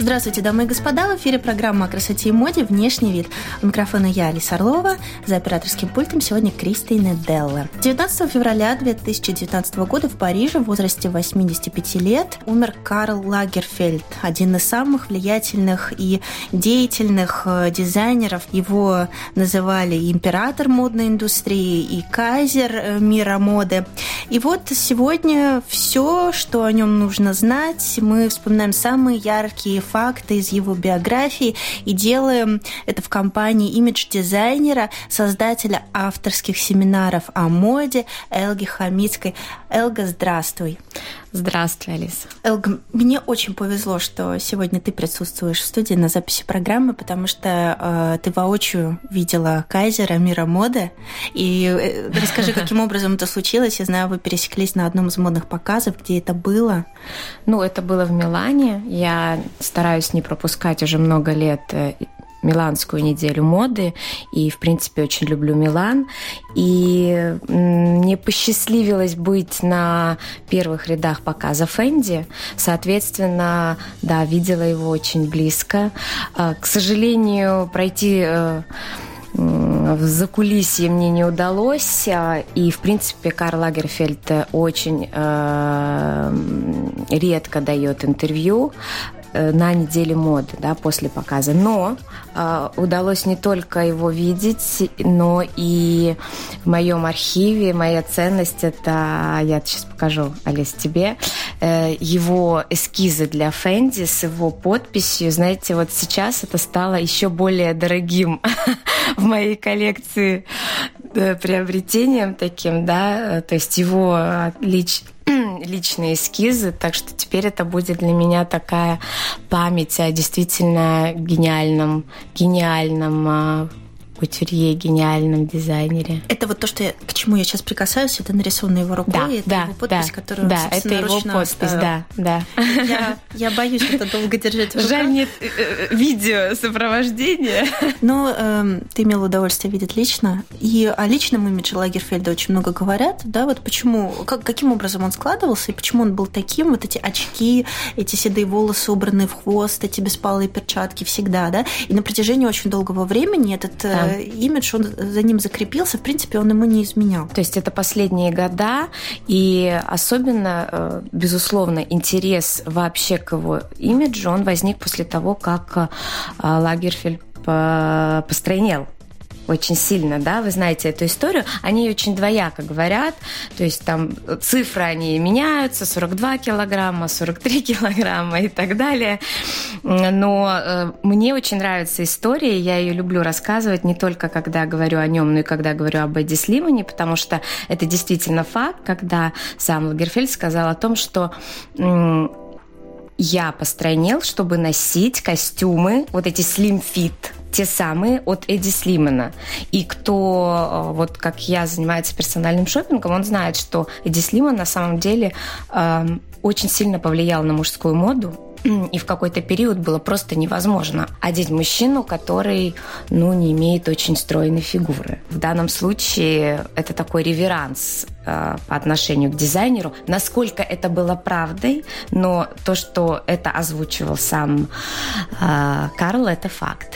Здравствуйте, дамы и господа. В эфире программа о красоте и моде «Внешний вид». У микрофона я, Алиса Орлова. За операторским пультом сегодня Кристина Делла. 19 февраля 2019 года в Париже в возрасте 85 лет умер Карл Лагерфельд, один из самых влиятельных и деятельных э, дизайнеров. Его называли император модной индустрии и кайзер э, мира моды. И вот сегодня все, что о нем нужно знать, мы вспоминаем самые яркие факты факты из его биографии и делаем это в компании имидж-дизайнера, создателя авторских семинаров о моде Элги Хамицкой. Элга, здравствуй. Здравствуй, Алиса. Элга, мне очень повезло, что сегодня ты присутствуешь в студии на записи программы, потому что э, ты воочию видела Кайзера, мира моды. И э, расскажи, каким образом это случилось. Я знаю, вы пересеклись на одном из модных показов, где это было. Ну, это было в Милане. Я стараюсь не пропускать уже много лет э, Миланскую неделю моды, и, в принципе, очень люблю Милан. И мне посчастливилось быть на первых рядах показа Фэнди. Соответственно, да, видела его очень близко. А, к сожалению, пройти э, в закулисье мне не удалось. А, и, в принципе, Карл Лагерфельд очень э, редко дает интервью. Э, на неделе моды, да, после показа. Но э, удалось не только его видеть, но и в моем архиве моя ценность это, я сейчас покажу, Алис, тебе, э, его эскизы для Фэнди с его подписью. Знаете, вот сейчас это стало еще более дорогим в моей коллекции э, приобретением таким, да, то есть его лич, личные эскизы, так что теперь это будет для меня такая память о действительно гениальном, гениальном а, кутюрье, гениальном дизайнере. Это вот то, что я, к чему я сейчас прикасаюсь, это нарисовано его рукой, да, это да, его подпись, да, которую да, это его подпись, оставил. да, да. Я, я боюсь это долго держать в руках. Жаль, нет э, э, видео сопровождения. Но э, ты имел удовольствие видеть лично, и о личном имидже Лагерфельда очень много говорят, да, вот почему, как, каким образом он складывался, и почему он был таким, вот эти очки, эти седые волосы, убранные в хвост, эти беспалые перчатки всегда, да, и на протяжении очень долгого времени этот э, да имидж, он за ним закрепился, в принципе, он ему не изменял. То есть это последние года, и особенно, э, безусловно, интерес вообще к его имиджу, он возник после того, как э, Лагерфельд постройнел очень сильно, да, вы знаете эту историю, они очень двояко говорят, то есть там цифры, они меняются, 42 килограмма, 43 килограмма и так далее, но э, мне очень нравится история, я ее люблю рассказывать не только когда говорю о нем, но и когда говорю об Эдди Слимане, потому что это действительно факт, когда сам Лагерфельд сказал о том, что я постройнел, чтобы носить костюмы, вот эти slim fit, те самые от Эдди Слимана. И кто, э, вот как я, занимается персональным шопингом, он знает, что Эдди Слиман на самом деле э, очень сильно повлиял на мужскую моду, и в какой-то период было просто невозможно одеть мужчину, который, ну, не имеет очень стройной фигуры. В данном случае это такой реверанс по отношению к дизайнеру. Насколько это было правдой, но то, что это озвучивал сам э, Карл, это факт.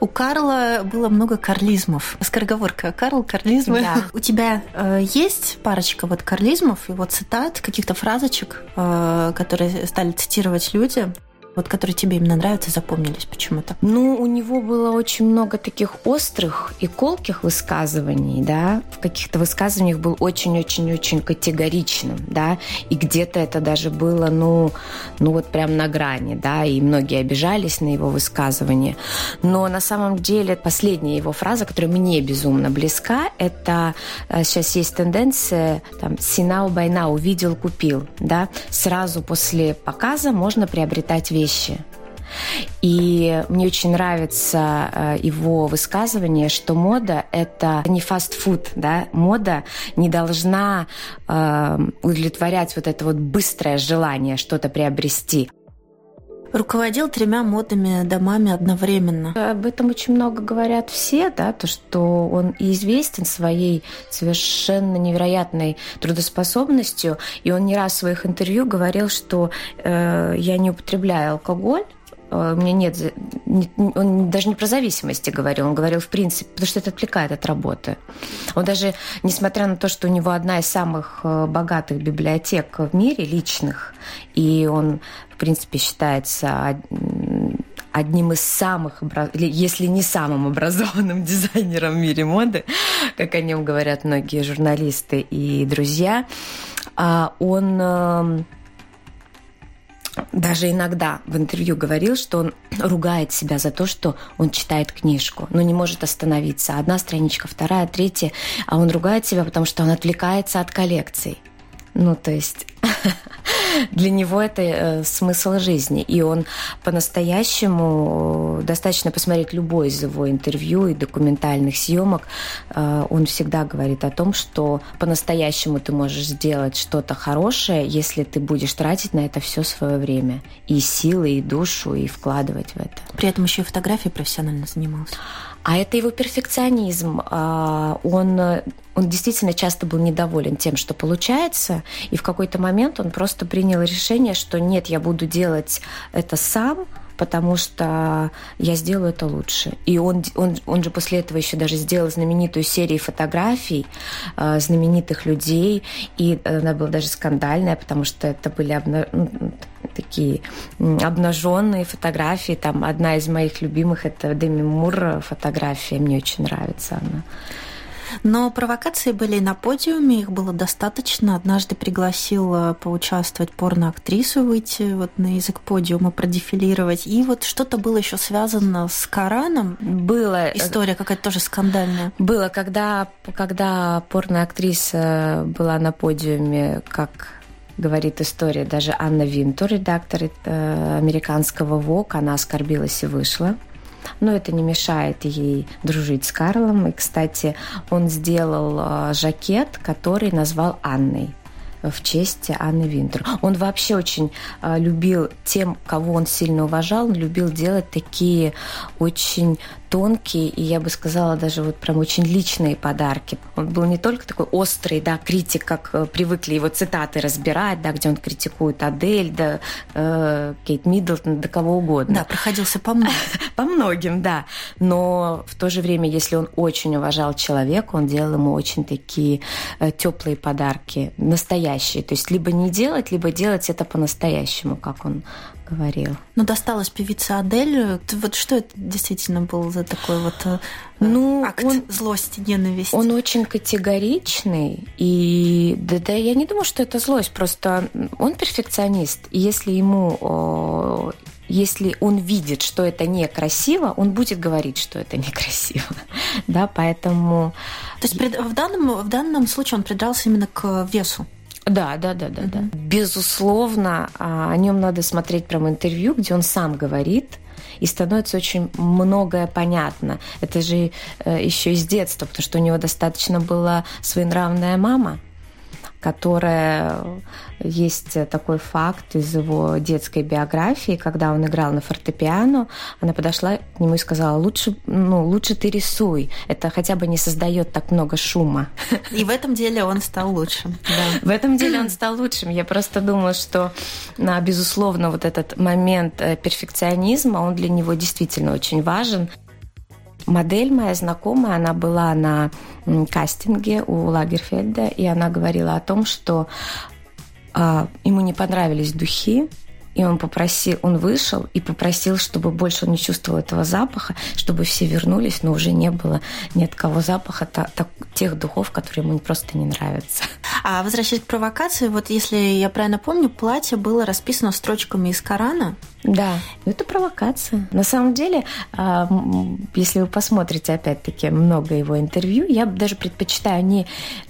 У Карла было много карлизмов. Скороговорка Карл, карлизмы. Да. У тебя э, есть парочка вот карлизмов вот цитат, каких-то фразочек, э, которые стали цитировать люди? Вот которые тебе именно нравятся, запомнились почему-то? Ну, у него было очень много таких острых и колких высказываний, да, в каких-то высказываниях был очень-очень-очень категоричным, да, и где-то это даже было, ну, ну вот прям на грани, да, и многие обижались на его высказывания. Но на самом деле последняя его фраза, которая мне безумно близка, это э, сейчас есть тенденция, там, «синау байна» увидел, купил, да, сразу после показа можно приобретать вещи вещи. И мне очень нравится э, его высказывание, что мода – это не фастфуд, да, мода не должна э, удовлетворять вот это вот быстрое желание что-то приобрести. Руководил тремя модными домами одновременно. Об этом очень много говорят все, да, то, что он известен своей совершенно невероятной трудоспособностью, и он не раз в своих интервью говорил, что э, я не употребляю алкоголь, э, у меня нет, он даже не про зависимости говорил, он говорил в принципе, потому что это отвлекает от работы. Он даже, несмотря на то, что у него одна из самых э, богатых библиотек в мире, личных, и он принципе, считается одним из самых, если не самым образованным дизайнером в мире моды, как о нем говорят многие журналисты и друзья. А он эм, даже иногда в интервью говорил, что он ругает себя за то, что он читает книжку, но не может остановиться. Одна страничка, вторая, третья, а он ругает себя, потому что он отвлекается от коллекций. Ну, то есть для него это э, смысл жизни. И он по-настоящему, э, достаточно посмотреть любое из его интервью и документальных съемок, э, он всегда говорит о том, что по-настоящему ты можешь сделать что-то хорошее, если ты будешь тратить на это все свое время. И силы, и душу, и вкладывать в это. При этом еще и фотографией профессионально занимался. А это его перфекционизм. А, он, он действительно часто был недоволен тем, что получается, и в какой-то момент он просто принял решение, что нет, я буду делать это сам, потому что я сделаю это лучше. И он, он, он же после этого еще даже сделал знаменитую серию фотографий э, знаменитых людей, и она была даже скандальная, потому что это были обна... Ну, такие обнаженные фотографии. Там одна из моих любимых это Деми Мур фотография, мне очень нравится она. Но провокации были на подиуме, их было достаточно. Однажды пригласил поучаствовать порноактрису, выйти вот на язык подиума, продефилировать. И вот что-то было еще связано с Кораном. Было. История какая-то тоже скандальная. Было, когда, когда порноактриса была на подиуме, как говорит история, даже Анна Винтур, редактор э, американского ВОК, она оскорбилась и вышла но это не мешает ей дружить с Карлом. И, кстати, он сделал а, жакет, который назвал Анной в честь Анны Винтер. Он вообще очень э, любил тем, кого он сильно уважал, любил делать такие очень тонкие и, я бы сказала, даже вот прям очень личные подарки. Он был не только такой острый, да, критик, как э, привыкли его цитаты разбирать, да, где он критикует Адель, да, э, Кейт Миддлтон, да кого угодно. Да, проходился по многим. по многим, да. Но в то же время, если он очень уважал человека, он делал ему очень такие э, теплые подарки, настоящие. То есть либо не делать, либо делать это по-настоящему, как он говорил. Ну, досталась певице Адель. Вот что это действительно был за такой вот э, ну, акт он, злости, ненависти? Он очень категоричный, и да, да, я не думаю, что это злость, просто он перфекционист, и если ему если он видит, что это некрасиво, он будет говорить, что это некрасиво. да, поэтому... То есть в данном, в данном случае он придрался именно к весу? Да, да, да, да, да. Безусловно, а, о нем надо смотреть прям интервью, где он сам говорит, и становится очень многое понятно. Это же э, еще из детства, потому что у него достаточно была своенравная мама, которая есть такой факт из его детской биографии, когда он играл на фортепиано, она подошла к нему и сказала, лучше, ну, лучше ты рисуй, это хотя бы не создает так много шума. И в этом деле он стал лучшим. Да. В этом деле он стал лучшим. Я просто думаю, что, безусловно, вот этот момент э, перфекционизма, он для него действительно очень важен. Модель моя знакомая, она была на кастинге у Лагерфельда, и она говорила о том, что а, ему не понравились духи, и он попросил, он вышел и попросил, чтобы больше он не чувствовал этого запаха, чтобы все вернулись, но уже не было ни от кого запаха та, та, тех духов, которые ему просто не нравятся. А возвращаясь к провокации, вот если я правильно помню, платье было расписано строчками из Корана, Да, это провокация. На самом деле, а, если вы посмотрите, опять-таки, много его интервью, я даже предпочитаю не,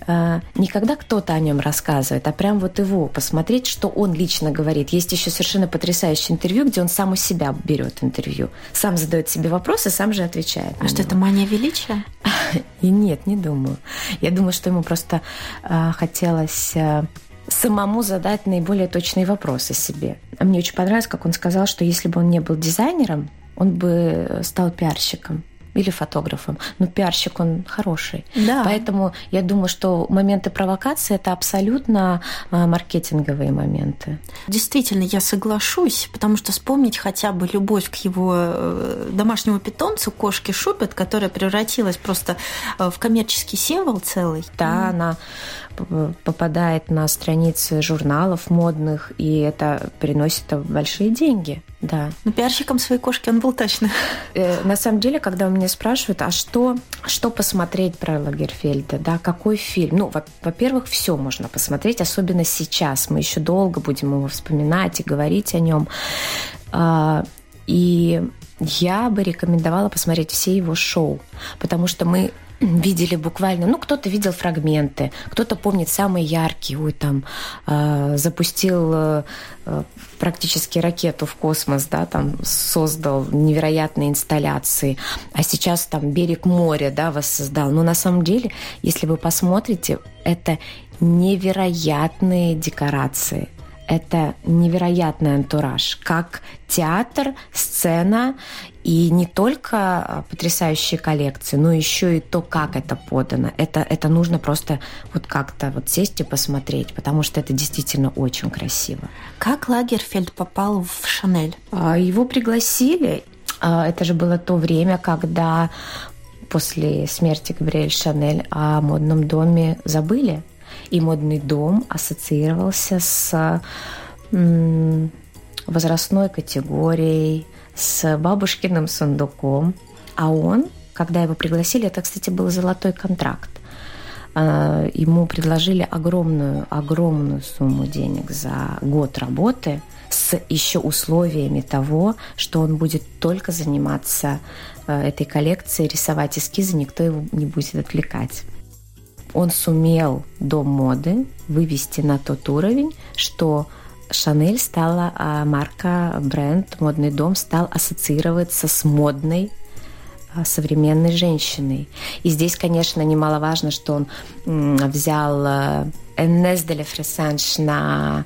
а, не когда кто-то о нем рассказывает, а прям вот его посмотреть, что он лично говорит. Есть еще совершенно потрясающее интервью, где он сам у себя берет интервью, сам задает себе вопросы, сам же отвечает. А что, это мания величия? И нет, не думаю. Я думаю, что ему просто а, хотелось самому задать наиболее точные вопросы себе. А мне очень понравилось, как он сказал, что если бы он не был дизайнером, он бы стал пиарщиком или фотографом. Но пиарщик он хороший. Да. Поэтому я думаю, что моменты провокации это абсолютно а, маркетинговые моменты. Действительно, я соглашусь, потому что вспомнить хотя бы любовь к его э, домашнему питомцу, кошке Шупет, которая превратилась просто э, в коммерческий символ целый. Да, mm. она попадает на страницы журналов модных, и это приносит большие деньги. Да. Но пиарщиком своей кошки он был точно. Э, на самом деле, когда у меня спрашивают, а что, что посмотреть про Лагерфельда, да, какой фильм? Ну, во-первых, все можно посмотреть, особенно сейчас. Мы еще долго будем его вспоминать и говорить о нем. А, и я бы рекомендовала посмотреть все его шоу, потому что мы видели буквально, ну, кто-то видел фрагменты, кто-то помнит самые яркие, ой, там, э, запустил э, практически ракету в космос, да, там, создал невероятные инсталляции, а сейчас там берег моря, да, воссоздал. Но на самом деле, если вы посмотрите, это невероятные декорации – это невероятный антураж, как театр, сцена и не только а, потрясающие коллекции, но еще и то, как это подано. Это, это нужно просто вот как-то вот сесть и посмотреть, потому что это действительно очень красиво. Как Лагерфельд попал в Шанель? А, его пригласили. А, это же было то время, когда после смерти Габриэль Шанель о модном доме забыли и модный дом ассоциировался с возрастной категорией, с бабушкиным сундуком. А он, когда его пригласили, это, кстати, был золотой контракт. А, ему предложили огромную, огромную сумму денег за год работы с еще условиями того, что он будет только заниматься а, этой коллекцией, рисовать эскизы, никто его не будет отвлекать он сумел до моды вывести на тот уровень, что Шанель стала а, марка, бренд, модный дом стал ассоциироваться с модной а, современной женщиной. И здесь, конечно, немаловажно, что он взял Эннес де Фресанж на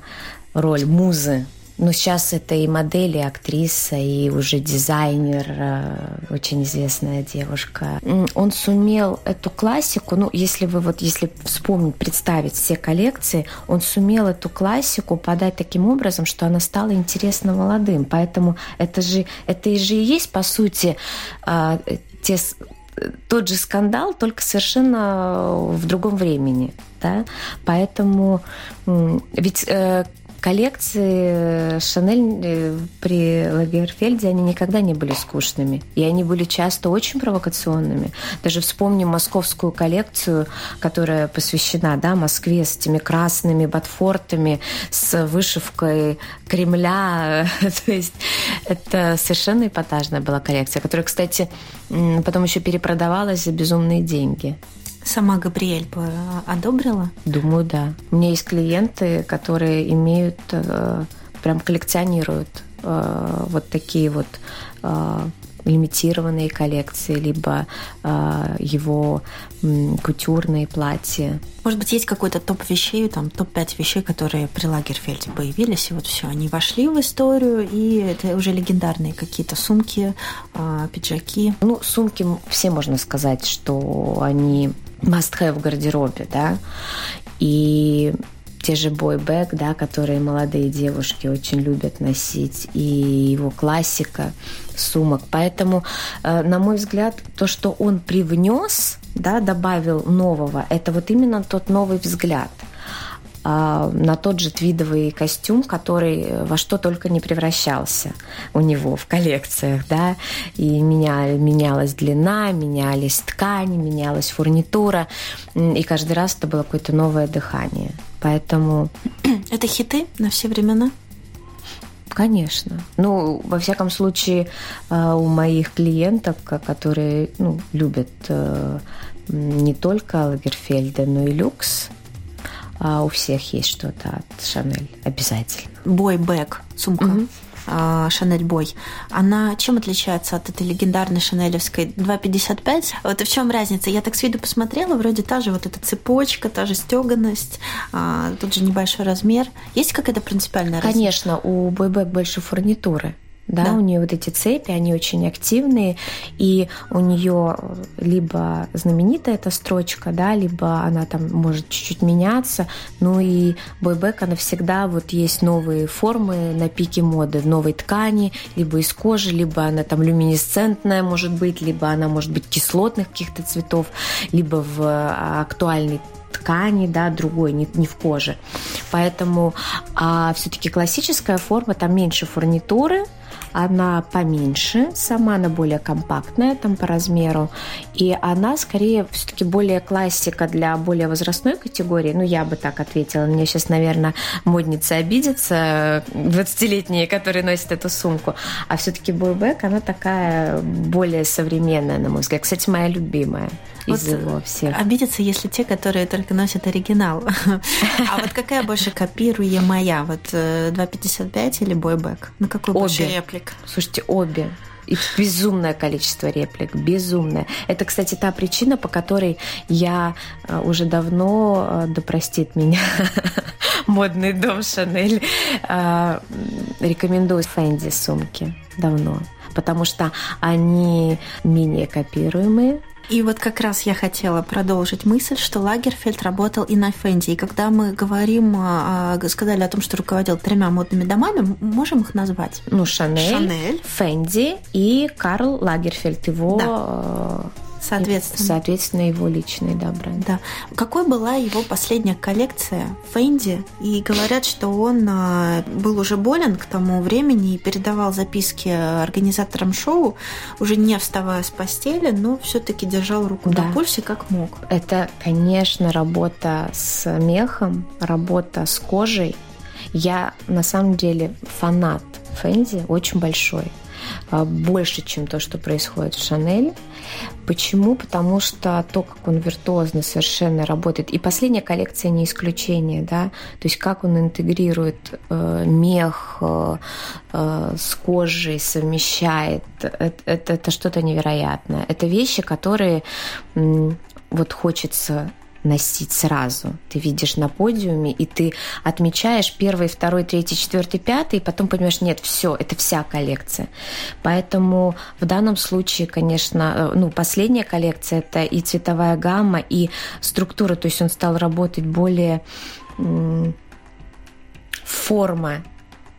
роль музы но сейчас это и модель, и актриса, и уже дизайнер, э, очень известная девушка. Он сумел эту классику, ну, если вы вот, если вспомнить, представить все коллекции, он сумел эту классику подать таким образом, что она стала интересна молодым. Поэтому это же, это же и есть, по сути, э, те тот же скандал, только совершенно в другом времени. Да? Поэтому ведь э, коллекции Шанель э, при Лагерфельде, они никогда не были скучными. И они были часто очень провокационными. Даже вспомним московскую коллекцию, которая посвящена да, Москве с этими красными ботфортами, с вышивкой Кремля. То есть это совершенно эпатажная была коллекция, которая, кстати, потом еще перепродавалась за безумные деньги. Сама Габриэль бы одобрила? Думаю, да. У меня есть клиенты, которые имеют, э, прям коллекционируют э, вот такие вот э, лимитированные коллекции, либо э, его м, кутюрные платья. Может быть, есть какой-то топ вещей, там топ-5 вещей, которые при Лагерфельде появились, и вот все, они вошли в историю, и это уже легендарные какие-то сумки, э, пиджаки. Ну, сумки все можно сказать, что они must-have в гардеробе, да, и те же бойбэк, да, которые молодые девушки очень любят носить, и его классика сумок. Поэтому, э, на мой взгляд, то, что он привнес, да, добавил нового, это вот именно тот новый взгляд – на тот же твидовый костюм, который во что только не превращался у него в коллекциях, да, и меня, менялась длина, менялись ткани, менялась фурнитура, и каждый раз это было какое-то новое дыхание. Поэтому... Это хиты на все времена? Конечно. Ну, во всяком случае, э, у моих клиенток, которые ну, любят э, не только Лагерфельда, но и люкс, а у всех есть что-то от Шанель обязательно. Бой-бэк, сумка. Угу. Шанель Бой, она чем отличается от этой легендарной шанелевской 2,55? Вот и в чем разница? Я так с виду посмотрела, вроде та же вот эта цепочка, та же стеганость, а, тут же небольшой размер. Есть какая-то принципиальная разница? Конечно, у Бойбэк больше фурнитуры да, да, у нее вот эти цепи, они очень активные, и у нее либо знаменитая эта строчка, да, либо она там может чуть-чуть меняться, ну и бойбек, она всегда вот есть новые формы на пике моды, в новой ткани, либо из кожи, либо она там люминесцентная может быть, либо она может быть кислотных каких-то цветов, либо в а, актуальной ткани, да, другой, не, не в коже. Поэтому а, все-таки классическая форма, там меньше фурнитуры, она поменьше, сама она более компактная там по размеру, и она скорее все-таки более классика для более возрастной категории, ну я бы так ответила, мне сейчас, наверное, модницы обидятся, 20-летние, которые носят эту сумку, а все-таки бойбэк, она такая более современная, на мой взгляд. Кстати, моя любимая из вот его всех. Обидятся, если те, которые только носят оригинал. А вот какая больше копируемая? Вот 2.55 э, или бойбэк? На какой больше реплик? Слушайте, обе. И безумное количество реплик, безумное. Это, кстати, та причина, по которой я э, уже давно, э, да простит меня, модный дом Шанель, рекомендую Фэнди сумки давно потому что они менее копируемые, и вот как раз я хотела продолжить мысль, что Лагерфельд работал и на Фенди. И когда мы говорим, а, а, сказали о том, что руководил тремя модными домами, можем их назвать? Ну, Шанель, Шанель. Фенди и Карл Лагерфельд, его да. Соответственно. Соответственно, его личный, да, бренд. Да. Какой была его последняя коллекция Фэнди? И говорят, что он а, был уже болен к тому времени и передавал записки организаторам шоу, уже не вставая с постели, но все-таки держал руку да. на пульсе как мог. Это, конечно, работа с мехом, работа с кожей. Я на самом деле фанат Фэнди, очень большой. А, больше, чем то, что происходит в Шанель. Почему? Потому что то, как он виртуозно совершенно работает, и последняя коллекция не исключение, да, то есть как он интегрирует э, мех э, э, с кожей, совмещает, это, это, это что-то невероятное. Это вещи, которые вот хочется носить сразу. Ты видишь на подиуме, и ты отмечаешь первый, второй, третий, четвертый, пятый, и потом понимаешь, нет, все, это вся коллекция. Поэтому в данном случае, конечно, э, ну, последняя коллекция это и цветовая гамма, и структура, то есть он стал работать более форма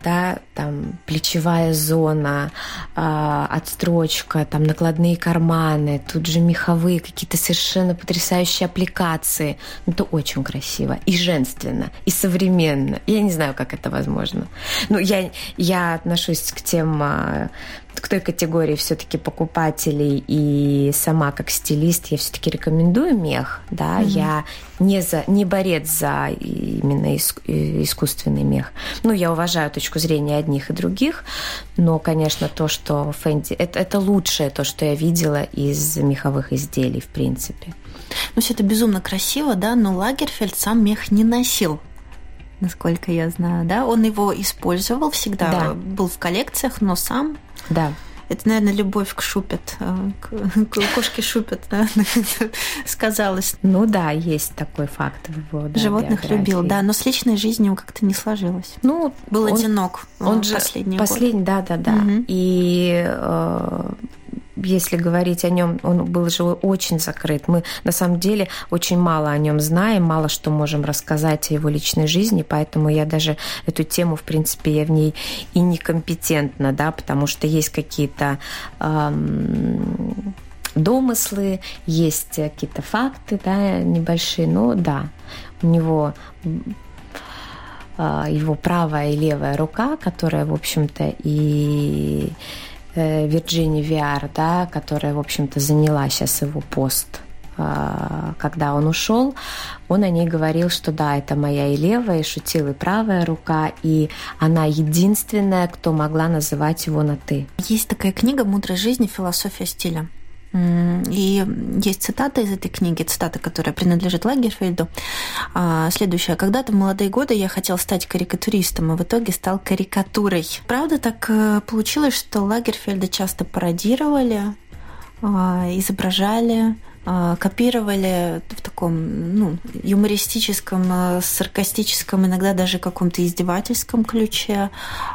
да, там плечевая зона, э, отстрочка, там накладные карманы, тут же меховые, какие-то совершенно потрясающие аппликации. Ну, это очень красиво и женственно, и современно. Я не знаю, как это возможно. Ну, я, я отношусь к тем а, к той категории все-таки покупателей и сама как стилист я все-таки рекомендую мех, да, mm-hmm. я не за не борец за именно иск, искусственный мех. Ну, я уважаю точку зрения одних и других, но, конечно, то, что Фэнди, это, это лучшее то, что я видела из меховых изделий, в принципе. Ну, все это безумно красиво, да, но Лагерфельд сам мех не носил насколько я знаю, да? Он его использовал всегда, да. был в коллекциях, но сам да. Это, наверное, любовь к шупет, э, к, кошке шупет, да, сказалось. Ну да, есть такой факт в его да, Животных биографии. любил, да, но с личной жизнью как-то не сложилось. Ну, был он, одинок. Он же последний, последний, да, да, да. Угу. И э, если говорить о нем, он был же очень закрыт. Мы на самом деле очень мало о нем знаем, мало что можем рассказать о его личной жизни, поэтому я даже эту тему, в принципе, я в ней и некомпетентна, да, потому что есть какие-то эм, домыслы, есть какие-то факты, да, небольшие, но да, у него э, его правая и левая рука, которая, в общем-то, и Вирджини Виар, да, которая, в общем-то, заняла сейчас его пост а, когда он ушел, он о ней говорил, что да, это моя и левая, и шутил, и правая рука, и она единственная, кто могла называть его на «ты». Есть такая книга «Мудрая жизнь. Философия стиля». И есть цитата из этой книги, цитата, которая принадлежит Лагерфельду. А, следующая. «Когда-то в молодые годы я хотел стать карикатуристом, и в итоге стал карикатурой». Правда, так э, получилось, что Лагерфельда часто пародировали, а, изображали, а, копировали в таком ну, юмористическом, а, саркастическом, иногда даже каком-то издевательском ключе.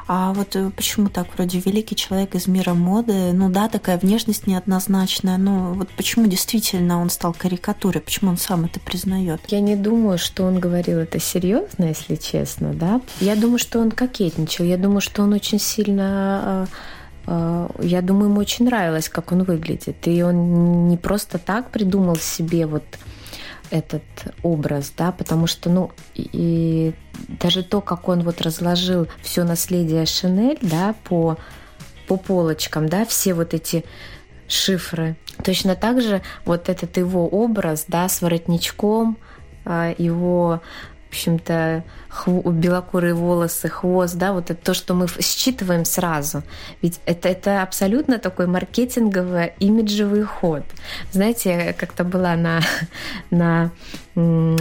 А вот э, почему так? Вроде великий человек из мира моды, ну да, такая внешность неоднозначная, но вот почему действительно он стал карикатурой, почему он сам это признает? Я не думаю, что он говорил это серьезно, если честно, да. Я думаю, что он кокетничал, я думаю, что он очень сильно а, Э, я думаю, ему очень нравилось, как он выглядит. И он не просто так придумал себе вот этот образ, да, потому что, ну, и даже то, как он вот разложил все наследие Шинель, да, по, по полочкам, да, все вот эти шифры. Точно так же вот этот его образ, да, с воротничком, э, его в общем-то, хв... белокурые волосы, хвост, да, вот это то, что мы считываем сразу. Ведь это, это абсолютно такой маркетинговый, имиджевый ход. Знаете, как-то была на, на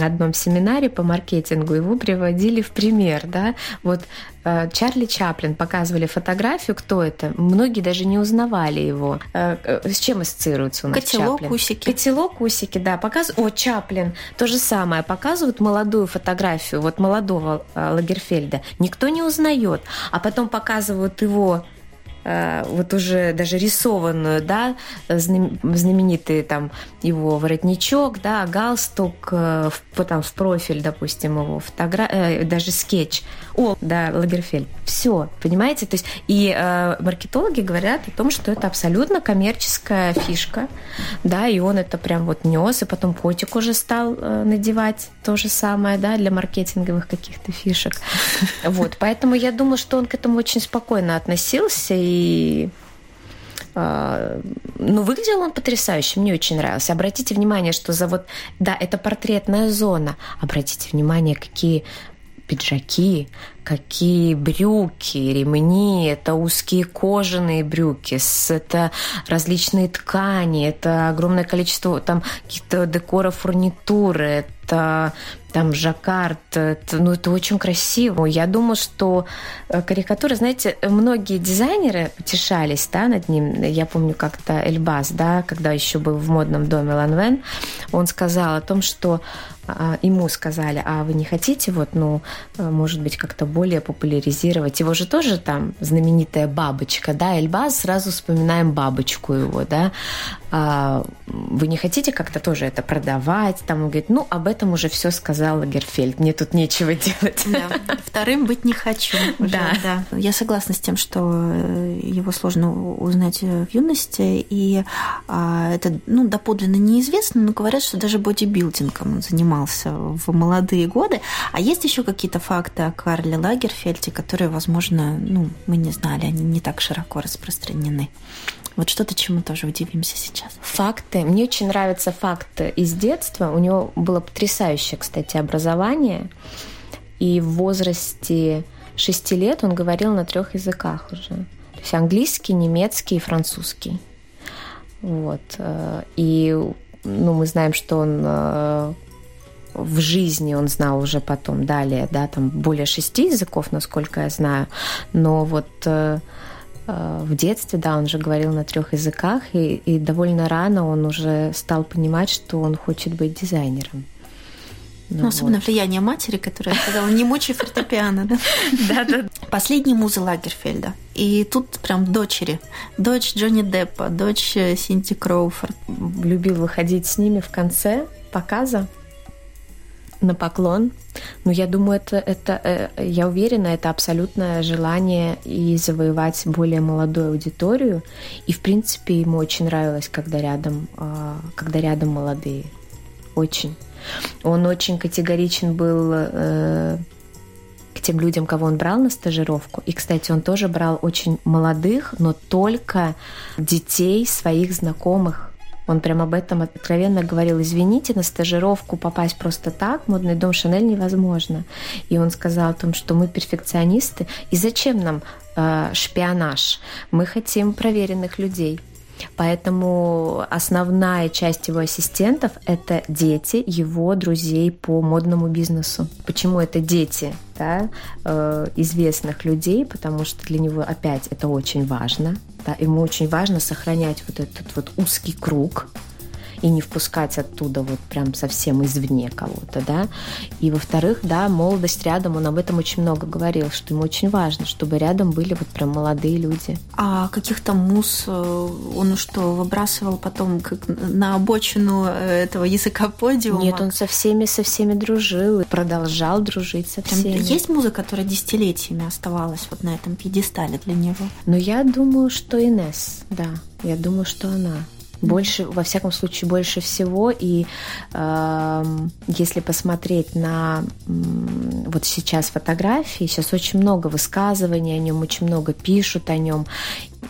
одном семинаре по маркетингу, его приводили в пример, да, вот э, Чарли Чаплин показывали фотографию, кто это, многие даже не узнавали его. Э, э, с чем ассоциируется у нас Котелок, Чаплин? усики. Котелок, усики, да, показывают, о, Чаплин, то же самое, показывают молодую фотографию, вот молодого Лагерфельда, никто не узнает, а потом показывают его вот уже даже рисованную, да, знаменитый там его воротничок, да, галстук, э, в, там в профиль, допустим, его фотография, э, даже скетч. О, да, Лагерфельд. Все, понимаете? То есть и э, маркетологи говорят о том, что это абсолютно коммерческая фишка, да, и он это прям вот нес, и потом котик уже стал э, надевать то же самое, да, для маркетинговых каких-то фишек. Вот, поэтому я думаю, что он к этому очень спокойно относился, и а, ну, выглядел он потрясающе, мне очень нравился. Обратите внимание, что за вот, да, это портретная зона. Обратите внимание, какие пиджаки, какие брюки, ремни, это узкие кожаные брюки, это различные ткани, это огромное количество там каких-то декоров, фурнитуры, это там жаккард, это, ну это очень красиво. Я думаю, что э, карикатура, знаете, многие дизайнеры утешались, да, над ним. Я помню как-то Эльбас, да, когда еще был в модном доме Ланвен, он сказал о том, что ему сказали, а вы не хотите вот, ну, э, может быть, как-то более популяризировать? Его же тоже там знаменитая бабочка, да, Эльбас, сразу вспоминаем бабочку его, да. А, вы не хотите как-то тоже это продавать? Там он говорит, ну, об этом уже все сказал Лагерфельд, мне тут нечего делать. Да, вторым быть не хочу. Уже, да. да. Я согласна с тем, что э, его сложно узнать в юности, и а, это, ну, доподлинно неизвестно, но говорят, что даже бодибилдингом он занимался в молодые годы. А есть еще какие-то факты о Карле Лагерфельде, которые, возможно, ну, мы не знали, они не так широко распространены. Вот что-то, чему тоже удивимся сейчас. Факты. Мне очень нравятся факты из детства. У него было потрясающее, кстати, образование. И в возрасте шести лет он говорил на трех языках уже. То есть английский, немецкий и французский. Вот. Э, и ну, мы знаем, что он э, в жизни он знал уже потом далее, да, там более шести языков, насколько я знаю, но вот э, в детстве, да, он же говорил на трех языках, и, и довольно рано он уже стал понимать, что он хочет быть дизайнером. Ну, ну особенно вот. влияние матери, которая сказала, не мучай фортепиано, да? Да, да. Последние музы Лагерфельда. И тут прям дочери. Дочь Джонни Деппа, дочь э, Синти Кроуфорд. Любил выходить с ними в конце показа на поклон. Но я думаю, это, это, э, я уверена, это абсолютное желание и завоевать более молодую аудиторию. И, в принципе, ему очень нравилось, когда рядом, а, когда рядом молодые. Очень. Он очень категоричен был э, к тем людям, кого он брал на стажировку. И, кстати, он тоже брал очень молодых, но только детей своих знакомых Он прям об этом откровенно говорил. Извините, на стажировку попасть просто так, модный дом Шанель невозможно. И он сказал о том, что мы перфекционисты, и зачем нам э, шпионаж? Мы хотим проверенных людей. Поэтому основная часть его ассистентов – это дети его друзей по модному бизнесу. Почему это дети да, э, известных людей? Потому что для него опять это очень важно. Да, ему очень важно сохранять вот этот вот узкий круг, и не впускать оттуда вот прям совсем извне кого-то, да. И во-вторых, да, молодость рядом, он об этом очень много говорил, что ему очень важно, чтобы рядом были вот прям молодые люди. А каких-то мус э, он что, выбрасывал потом как на обочину э, этого языка подиума? Нет, он со всеми, со всеми дружил и продолжал дружить со всеми. Прям есть музыка, которая десятилетиями оставалась вот на этом пьедестале для него? Ну, я думаю, что Инес, да. Я думаю, что она. Больше, во всяком случае, больше всего. И э, если посмотреть на э, вот сейчас фотографии, сейчас очень много высказываний о нем, очень много пишут о нем.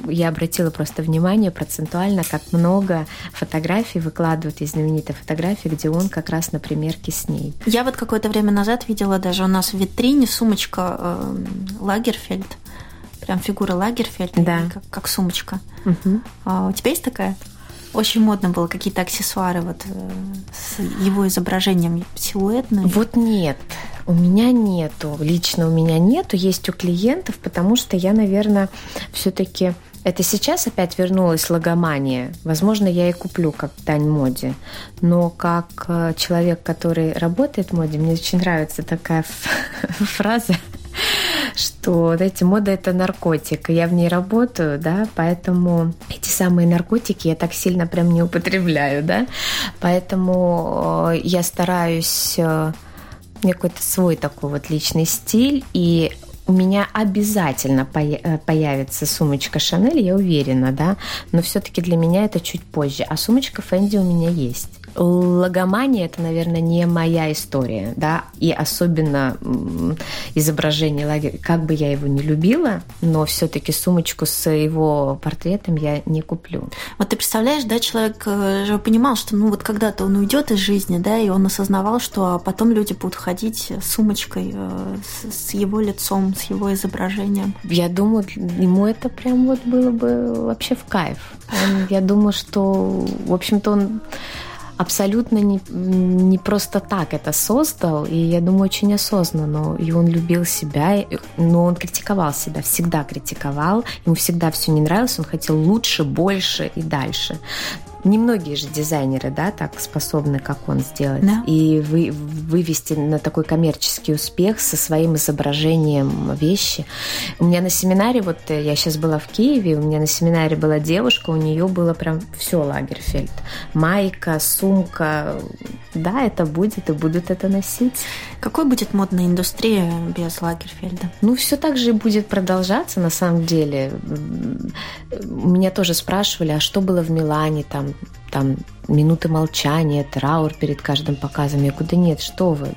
Я обратила просто внимание процентуально, как много фотографий выкладывают из знаменитой фотографии, где он как раз на примерке с ней. Я вот какое-то время назад видела даже у нас в витрине сумочка э, Лагерфельд прям фигура Лагерфельд, да. как, как сумочка. Угу. А у тебя есть такая? Очень модно было какие-то аксессуары вот э, с его изображением силуэтные. Вот нет, у меня нету, лично у меня нету, есть у клиентов, потому что я, наверное, все-таки это сейчас опять вернулась логомания. Возможно, я и куплю как дань моде. Но как э, человек, который работает в моде, мне очень нравится такая фраза что, знаете, мода – это наркотик, я в ней работаю, да, поэтому эти самые наркотики я так сильно прям не употребляю, да, поэтому э, я стараюсь э, какой-то свой такой вот личный стиль, и у меня обязательно э, появится сумочка Шанель, я уверена, да, но все-таки для меня это чуть позже. А сумочка Фэнди у меня есть. Логомания это, наверное, не моя история, да, и особенно изображение лагеря, как бы я его не любила, но все-таки сумочку с его портретом я не куплю. Вот ты представляешь, да, человек э, же понимал, что ну вот когда-то он уйдет из жизни, да, и он осознавал, что потом люди будут ходить с сумочкой э, с его лицом, с его изображением. Я думаю, ему это прям вот было бы вообще в кайф. Он, я думаю, что, в общем-то, он абсолютно не, не просто так это создал, и я думаю, очень осознанно. И он любил себя, но он критиковал себя, всегда критиковал, ему всегда все не нравилось, он хотел лучше, больше и дальше. Немногие же дизайнеры, да, так способны, как он сделать. Да. И вы, вывести на такой коммерческий успех со своим изображением вещи. У меня на семинаре, вот э, я сейчас была в Киеве, у меня на семинаре была девушка, у нее было прям все Лагерфельд. Майка, сумка. Да, это будет и будут это носить. Какой будет модная индустрия без Лагерфельда? Ну, все так же и будет продолжаться, на самом деле. Меня тоже спрашивали, а что было в Милане, там, там минуты молчания, траур перед каждым показом. Я куда нет, что вы?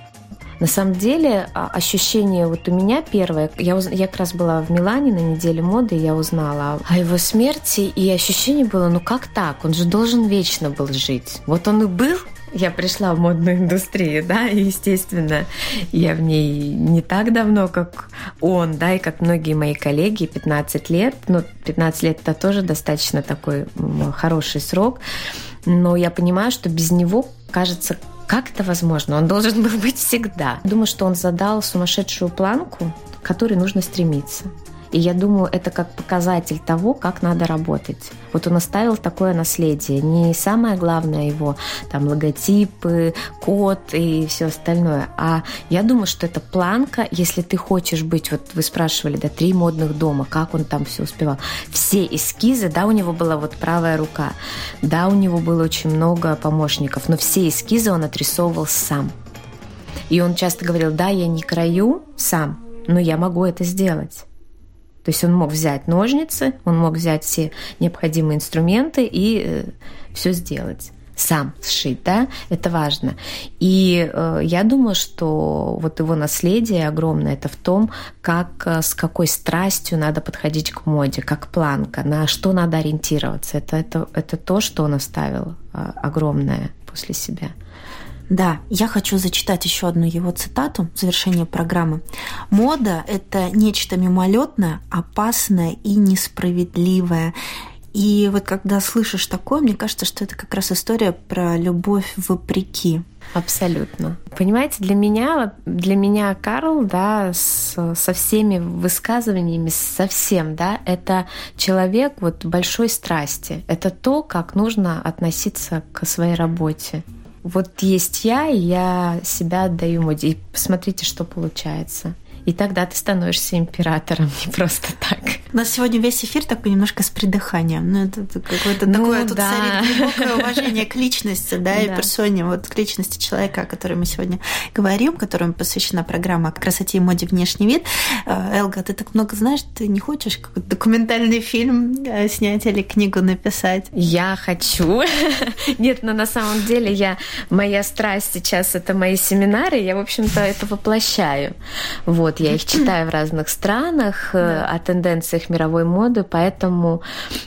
На самом деле а, ощущение вот у меня первое, я, уз... я как раз была в Милане на неделе моды, и я узнала о его смерти, и ощущение было, ну как так? Он же должен вечно был жить. Вот он и был, я пришла в модную индустрию, да, и, естественно, я в ней не так давно, как он, да, и как многие мои коллеги, 15 лет, ну, 15 лет это тоже достаточно такой хороший срок, но я понимаю, что без него, кажется, как это возможно? Он должен был быть всегда. Думаю, что он задал сумасшедшую планку, к которой нужно стремиться. И я думаю, это как показатель того, как надо работать. Вот он оставил такое наследие. Не самое главное его там логотипы, код и все остальное. А я думаю, что это планка, если ты хочешь быть, вот вы спрашивали, да, три модных дома, как он там все успевал. Все эскизы, да, у него была вот правая рука, да, у него было очень много помощников, но все эскизы он отрисовывал сам. И он часто говорил, да, я не краю сам, но я могу это сделать. То есть он мог взять ножницы, он мог взять все необходимые инструменты и э, все сделать. сам сшить, да, это важно. И э, я думаю, что вот его наследие огромное это в том, как э, с какой страстью надо подходить к моде, как планка, на что надо ориентироваться. Это это это то, что он оставил э, огромное после себя. Да, я хочу зачитать еще одну его цитату в завершение программы. Мода – это нечто мимолетное, опасное и несправедливое. И вот когда слышишь такое, мне кажется, что это как раз история про любовь вопреки. Абсолютно. Понимаете, для меня, для меня Карл, да, с, со всеми высказываниями, совсем, да, это человек вот большой страсти. Это то, как нужно относиться к своей работе. Вот есть я, и я себя отдаю моде. И посмотрите, что получается. И тогда ты становишься императором, не просто так. У нас сегодня весь эфир такой немножко с придыханием. Ну, это какое-то ну, такое, тут да. царит глубокое уважение к личности, да, и персоне, вот к личности человека, о которой мы сегодня говорим, которому посвящена программа красоте и моде внешний вид. Э, Элга, ты так много знаешь, ты не хочешь какой-то документальный фильм э, снять или книгу написать? Я хочу. Нет, но на самом деле я моя страсть сейчас это мои семинары, я, в общем-то, это воплощаю. Вот. Я их читаю в разных странах э, да. о тенденциях мировой моды, поэтому...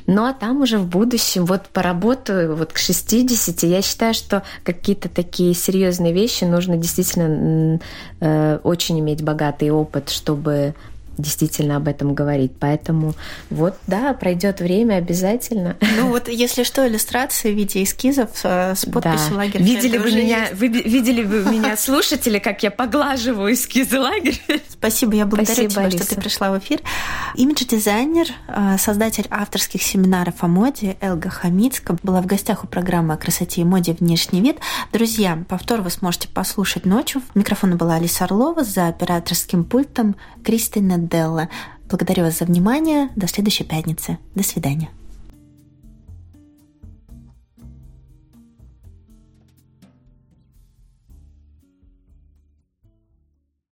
Ну, а там уже в будущем, вот поработаю вот к 60, я считаю, что какие-то такие серьезные вещи нужно действительно э, очень иметь богатый опыт, чтобы действительно об этом говорить. Поэтому вот, да, пройдет время обязательно. Ну вот, если что, иллюстрации в виде эскизов э, с подписью да. лагерь. Видели бы меня, вы видели бы меня слушатели, как я поглаживаю эскизы лагеря. Спасибо, я благодарю Спасибо, тебя, Алиса. что ты пришла в эфир. Имидж-дизайнер, э, создатель авторских семинаров о моде Элга Хамицка была в гостях у программы о красоте и моде «Внешний вид». Друзья, повтор вы сможете послушать ночью. Микрофона была Алиса Орлова за операторским пультом Кристина Делла. Благодарю вас за внимание. До следующей пятницы. До свидания.